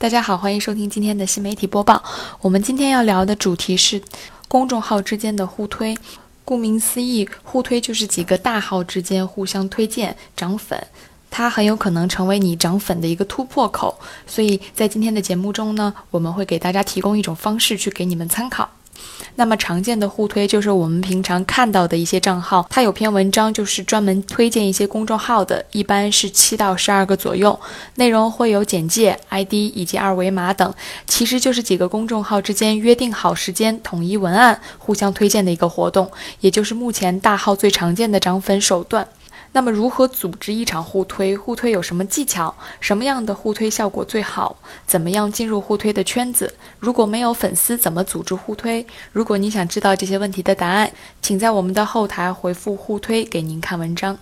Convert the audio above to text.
大家好，欢迎收听今天的新媒体播报。我们今天要聊的主题是公众号之间的互推。顾名思义，互推就是几个大号之间互相推荐涨粉，它很有可能成为你涨粉的一个突破口。所以在今天的节目中呢，我们会给大家提供一种方式去给你们参考。那么常见的互推就是我们平常看到的一些账号，它有篇文章就是专门推荐一些公众号的，一般是七到十二个左右，内容会有简介、ID 以及二维码等，其实就是几个公众号之间约定好时间，统一文案，互相推荐的一个活动，也就是目前大号最常见的涨粉手段。那么，如何组织一场互推？互推有什么技巧？什么样的互推效果最好？怎么样进入互推的圈子？如果没有粉丝，怎么组织互推？如果你想知道这些问题的答案，请在我们的后台回复“互推”给您看文章。